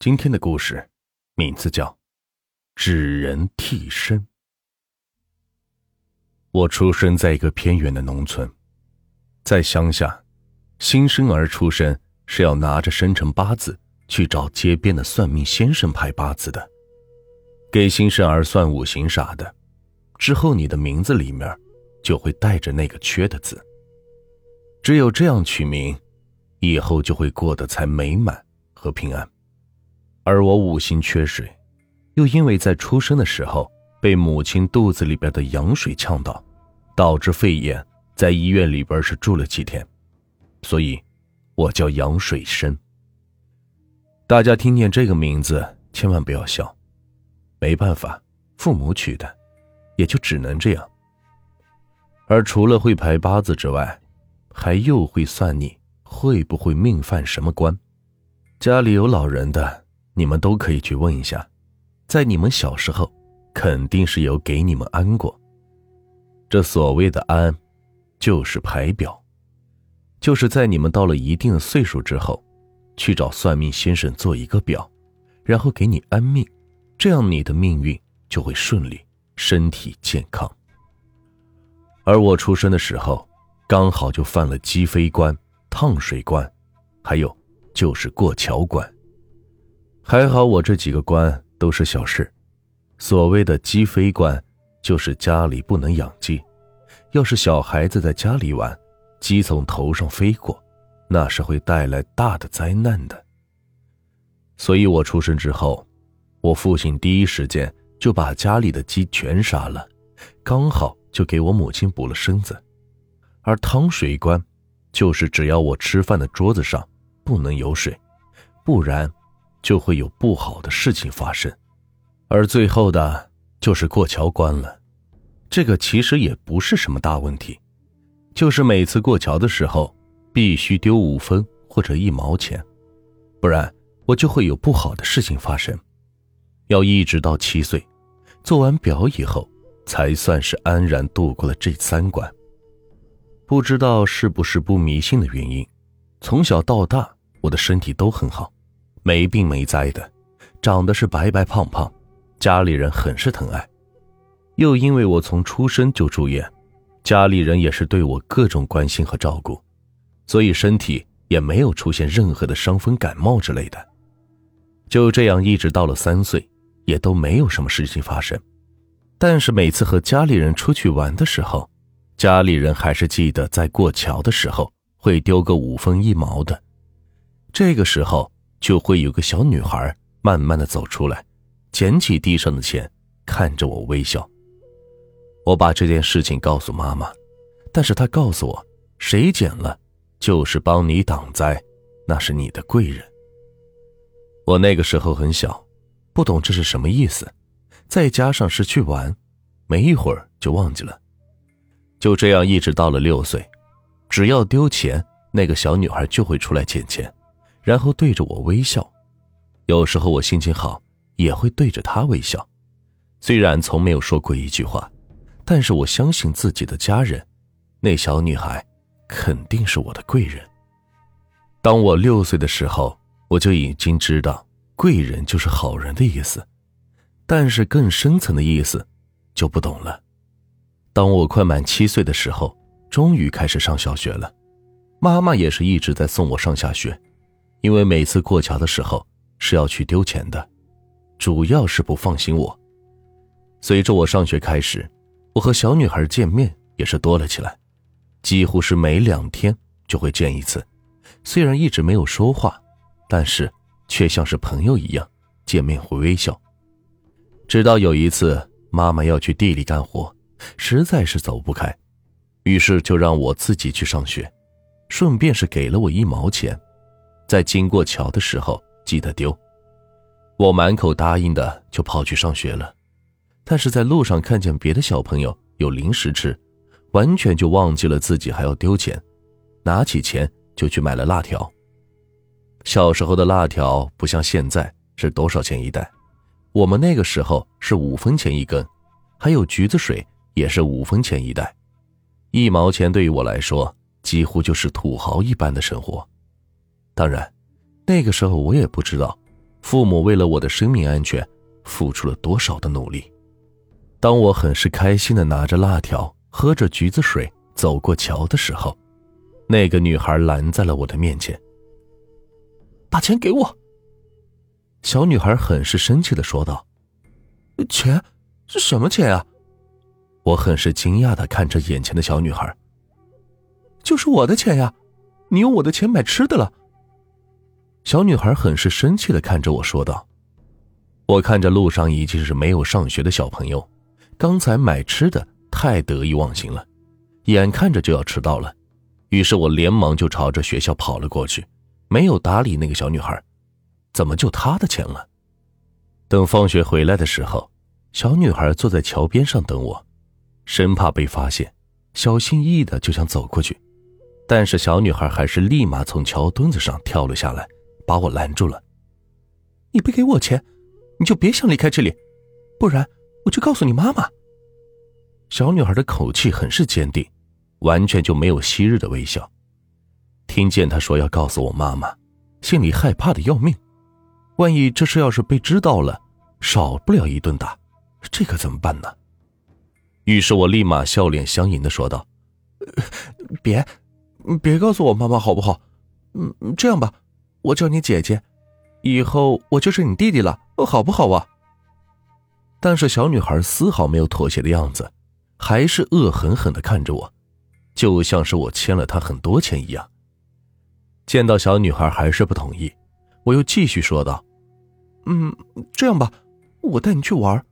今天的故事名字叫《纸人替身》。我出生在一个偏远的农村，在乡下，新生儿出生是要拿着生辰八字去找街边的算命先生排八字的，给新生儿算五行啥的。之后你的名字里面就会带着那个缺的字，只有这样取名，以后就会过得才美满和平安。而我五行缺水，又因为在出生的时候被母亲肚子里边的羊水呛到，导致肺炎，在医院里边是住了几天，所以，我叫羊水生。大家听见这个名字千万不要笑，没办法，父母取的，也就只能这样。而除了会排八字之外，还又会算你会不会命犯什么官，家里有老人的。你们都可以去问一下，在你们小时候，肯定是有给你们安过。这所谓的安，就是排表，就是在你们到了一定的岁数之后，去找算命先生做一个表，然后给你安命，这样你的命运就会顺利，身体健康。而我出生的时候，刚好就犯了鸡飞关、烫水关，还有就是过桥关。还好我这几个关都是小事，所谓的鸡飞关，就是家里不能养鸡，要是小孩子在家里玩，鸡从头上飞过，那是会带来大的灾难的。所以我出生之后，我父亲第一时间就把家里的鸡全杀了，刚好就给我母亲补了身子。而汤水关，就是只要我吃饭的桌子上不能有水，不然。就会有不好的事情发生，而最后的就是过桥关了。这个其实也不是什么大问题，就是每次过桥的时候必须丢五分或者一毛钱，不然我就会有不好的事情发生。要一直到七岁，做完表以后，才算是安然度过了这三关。不知道是不是不迷信的原因，从小到大我的身体都很好。没病没灾的，长得是白白胖胖，家里人很是疼爱。又因为我从出生就住院，家里人也是对我各种关心和照顾，所以身体也没有出现任何的伤风感冒之类的。就这样一直到了三岁，也都没有什么事情发生。但是每次和家里人出去玩的时候，家里人还是记得在过桥的时候会丢个五分一毛的。这个时候。就会有个小女孩慢慢的走出来，捡起地上的钱，看着我微笑。我把这件事情告诉妈妈，但是她告诉我，谁捡了，就是帮你挡灾，那是你的贵人。我那个时候很小，不懂这是什么意思，再加上是去玩，没一会儿就忘记了。就这样一直到了六岁，只要丢钱，那个小女孩就会出来捡钱。然后对着我微笑，有时候我心情好也会对着他微笑。虽然从没有说过一句话，但是我相信自己的家人，那小女孩肯定是我的贵人。当我六岁的时候，我就已经知道贵人就是好人的意思，但是更深层的意思就不懂了。当我快满七岁的时候，终于开始上小学了，妈妈也是一直在送我上下学。因为每次过桥的时候是要去丢钱的，主要是不放心我。随着我上学开始，我和小女孩见面也是多了起来，几乎是每两天就会见一次。虽然一直没有说话，但是却像是朋友一样，见面会微笑。直到有一次，妈妈要去地里干活，实在是走不开，于是就让我自己去上学，顺便是给了我一毛钱。在经过桥的时候记得丢，我满口答应的就跑去上学了，但是在路上看见别的小朋友有零食吃，完全就忘记了自己还要丢钱，拿起钱就去买了辣条。小时候的辣条不像现在是多少钱一袋，我们那个时候是五分钱一根，还有橘子水也是五分钱一袋，一毛钱对于我来说几乎就是土豪一般的生活。当然，那个时候我也不知道，父母为了我的生命安全，付出了多少的努力。当我很是开心的拿着辣条，喝着橘子水走过桥的时候，那个女孩拦在了我的面前。把钱给我！小女孩很是生气的说道：“钱？是什么钱啊？”我很是惊讶的看着眼前的小女孩。就是我的钱呀，你用我的钱买吃的了。小女孩很是生气的看着我说道：“我看着路上已经是没有上学的小朋友，刚才买吃的太得意忘形了，眼看着就要迟到了，于是我连忙就朝着学校跑了过去，没有搭理那个小女孩。怎么就她的钱了？等放学回来的时候，小女孩坐在桥边上等我，生怕被发现，小心翼翼的就想走过去。但是小女孩还是立马从桥墩子上跳了下来，把我拦住了。你不给我钱，你就别想离开这里，不然我就告诉你妈妈。小女孩的口气很是坚定，完全就没有昔日的微笑。听见她说要告诉我妈妈，心里害怕的要命。万一这事要是被知道了，少不了一顿打，这可怎么办呢？于是我立马笑脸相迎的说道：“别。”别告诉我妈妈好不好？嗯，这样吧，我叫你姐姐，以后我就是你弟弟了，好不好啊？但是小女孩丝毫没有妥协的样子，还是恶狠狠的看着我，就像是我欠了她很多钱一样。见到小女孩还是不同意，我又继续说道：“嗯，这样吧，我带你去玩，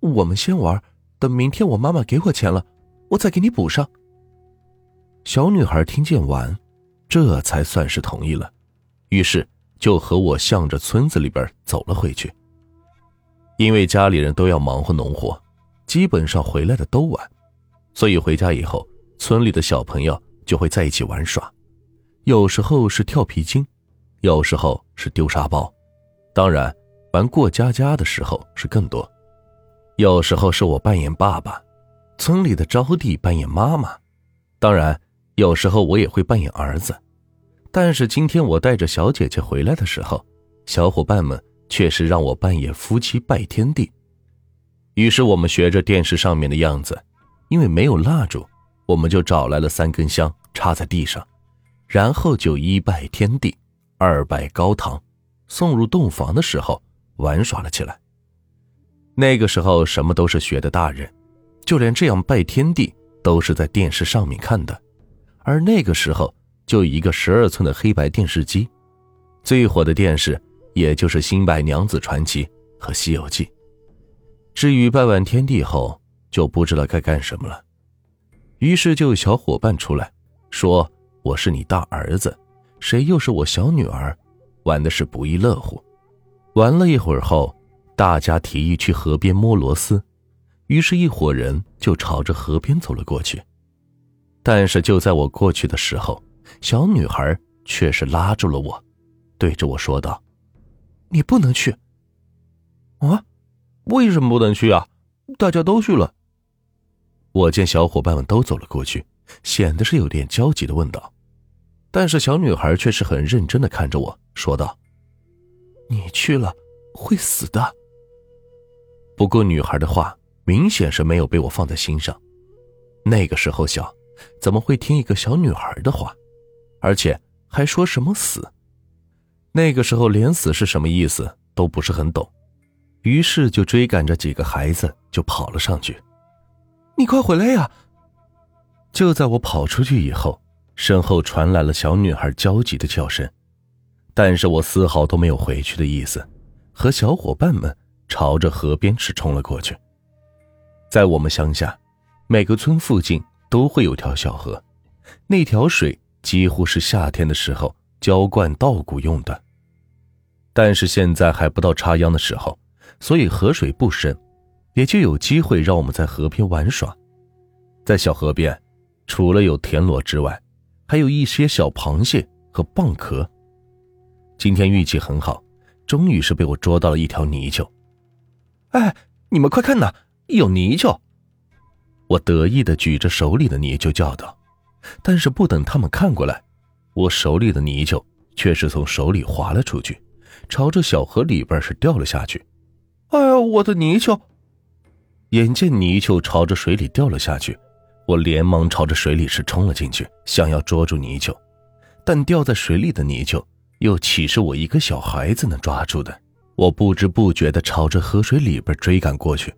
我们先玩，等明天我妈妈给我钱了，我再给你补上。”小女孩听见完，这才算是同意了，于是就和我向着村子里边走了回去。因为家里人都要忙活农活，基本上回来的都晚，所以回家以后，村里的小朋友就会在一起玩耍，有时候是跳皮筋，有时候是丢沙包，当然玩过家家的时候是更多。有时候是我扮演爸爸，村里的招娣扮演妈妈，当然。有时候我也会扮演儿子，但是今天我带着小姐姐回来的时候，小伙伴们却是让我扮演夫妻拜天地。于是我们学着电视上面的样子，因为没有蜡烛，我们就找来了三根香插在地上，然后就一拜天地，二拜高堂，送入洞房的时候玩耍了起来。那个时候什么都是学的大人，就连这样拜天地都是在电视上面看的。而那个时候，就一个十二寸的黑白电视机，最火的电视也就是《新白娘子传奇》和《西游记》。至于拜完天地后，就不知道该干什么了。于是就有小伙伴出来，说：“我是你大儿子，谁又是我小女儿？”玩的是不亦乐乎。玩了一会儿后，大家提议去河边摸螺丝，于是，一伙人就朝着河边走了过去。但是就在我过去的时候，小女孩却是拉住了我，对着我说道：“你不能去。”啊？为什么不能去啊？大家都去了。我见小伙伴们都走了过去，显得是有点焦急的问道。但是小女孩却是很认真的看着我说道：“你去了会死的。”不过女孩的话明显是没有被我放在心上。那个时候小。怎么会听一个小女孩的话，而且还说什么死？那个时候连死是什么意思都不是很懂，于是就追赶着几个孩子就跑了上去。你快回来呀！就在我跑出去以后，身后传来了小女孩焦急的叫声，但是我丝毫都没有回去的意思，和小伙伴们朝着河边是冲了过去。在我们乡下，每个村附近。都会有条小河，那条水几乎是夏天的时候浇灌稻谷用的。但是现在还不到插秧的时候，所以河水不深，也就有机会让我们在河边玩耍。在小河边，除了有田螺之外，还有一些小螃蟹和蚌壳。今天运气很好，终于是被我捉到了一条泥鳅。哎，你们快看呐，有泥鳅！我得意的举着手里的泥鳅叫道，但是不等他们看过来，我手里的泥鳅却是从手里滑了出去，朝着小河里边是掉了下去。哎呀，我的泥鳅！眼见泥鳅朝着水里掉了下去，我连忙朝着水里是冲了进去，想要捉住泥鳅。但掉在水里的泥鳅又岂是我一个小孩子能抓住的？我不知不觉地朝着河水里边追赶过去。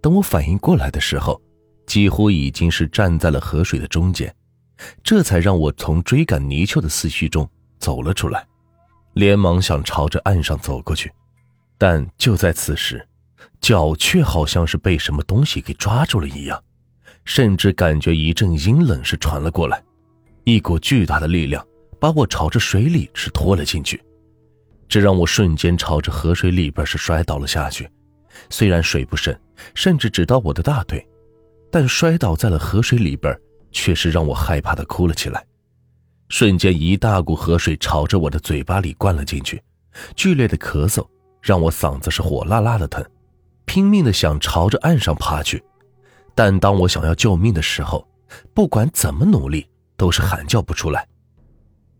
等我反应过来的时候，几乎已经是站在了河水的中间，这才让我从追赶泥鳅的思绪中走了出来，连忙想朝着岸上走过去。但就在此时，脚却好像是被什么东西给抓住了一样，甚至感觉一阵阴冷是传了过来，一股巨大的力量。把我朝着水里是拖了进去，这让我瞬间朝着河水里边是摔倒了下去。虽然水不深，甚至只到我的大腿，但摔倒在了河水里边，却是让我害怕的哭了起来。瞬间，一大股河水朝着我的嘴巴里灌了进去，剧烈的咳嗽让我嗓子是火辣辣的疼，拼命的想朝着岸上爬去，但当我想要救命的时候，不管怎么努力，都是喊叫不出来。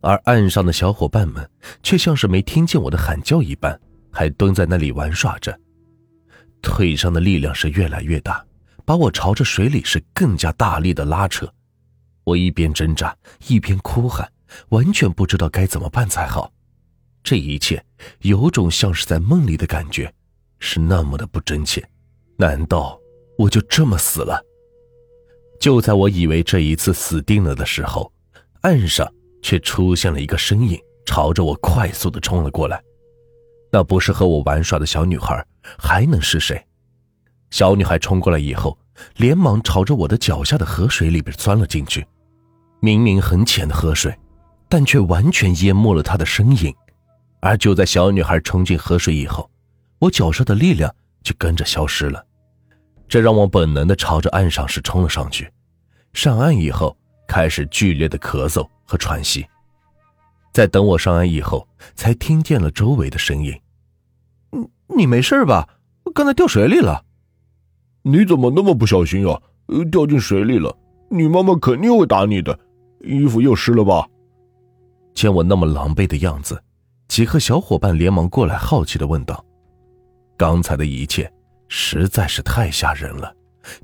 而岸上的小伙伴们却像是没听见我的喊叫一般，还蹲在那里玩耍着。腿上的力量是越来越大，把我朝着水里是更加大力的拉扯。我一边挣扎一边哭喊，完全不知道该怎么办才好。这一切有种像是在梦里的感觉，是那么的不真切。难道我就这么死了？就在我以为这一次死定了的时候，岸上。却出现了一个身影，朝着我快速的冲了过来。那不是和我玩耍的小女孩，还能是谁？小女孩冲过来以后，连忙朝着我的脚下的河水里边钻了进去。明明很浅的河水，但却完全淹没了她的身影。而就在小女孩冲进河水以后，我脚上的力量就跟着消失了。这让我本能的朝着岸上是冲了上去。上岸以后，开始剧烈的咳嗽。和喘息，在等我上岸以后，才听见了周围的声音。你你没事吧？刚才掉水里了。你怎么那么不小心啊？掉进水里了，你妈妈肯定会打你的。衣服又湿了吧？见我那么狼狈的样子，几个小伙伴连忙过来，好奇的问道：“刚才的一切实在是太吓人了，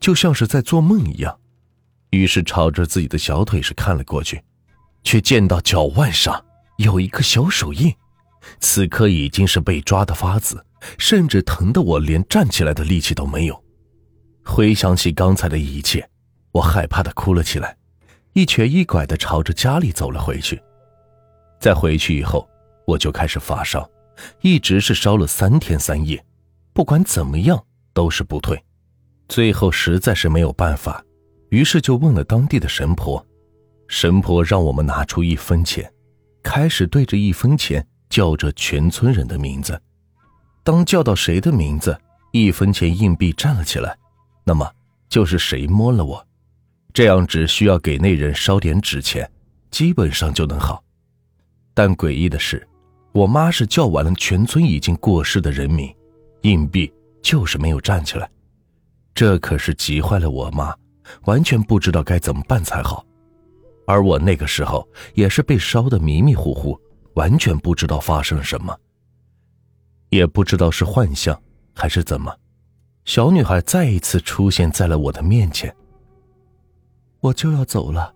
就像是在做梦一样。”于是朝着自己的小腿是看了过去。却见到脚腕上有一个小手印，此刻已经是被抓的发紫，甚至疼得我连站起来的力气都没有。回想起刚才的一切，我害怕的哭了起来，一瘸一拐的朝着家里走了回去。在回去以后，我就开始发烧，一直是烧了三天三夜，不管怎么样都是不退。最后实在是没有办法，于是就问了当地的神婆。神婆让我们拿出一分钱，开始对着一分钱叫着全村人的名字。当叫到谁的名字，一分钱硬币站了起来，那么就是谁摸了我。这样只需要给那人烧点纸钱，基本上就能好。但诡异的是，我妈是叫完了全村已经过世的人名，硬币就是没有站起来。这可是急坏了我妈，完全不知道该怎么办才好。而我那个时候也是被烧得迷迷糊糊，完全不知道发生了什么，也不知道是幻象还是怎么。小女孩再一次出现在了我的面前。我就要走了，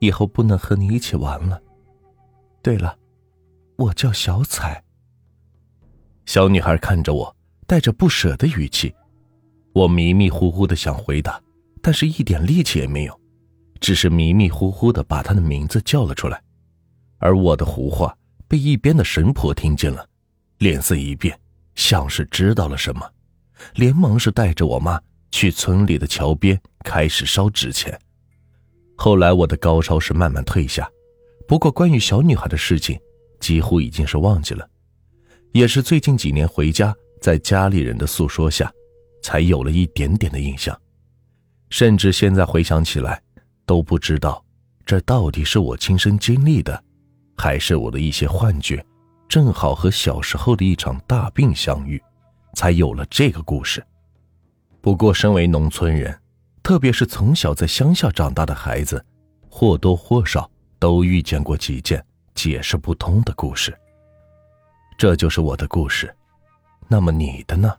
以后不能和你一起玩了。对了，我叫小彩。小女孩看着我，带着不舍的语气。我迷迷糊糊的想回答，但是一点力气也没有。只是迷迷糊糊的把她的名字叫了出来，而我的胡话被一边的神婆听见了，脸色一变，像是知道了什么，连忙是带着我妈去村里的桥边开始烧纸钱。后来我的高烧是慢慢退下，不过关于小女孩的事情，几乎已经是忘记了，也是最近几年回家，在家里人的诉说下，才有了一点点的印象，甚至现在回想起来。都不知道，这到底是我亲身经历的，还是我的一些幻觉，正好和小时候的一场大病相遇，才有了这个故事。不过，身为农村人，特别是从小在乡下长大的孩子，或多或少都遇见过几件解释不通的故事。这就是我的故事。那么你的呢？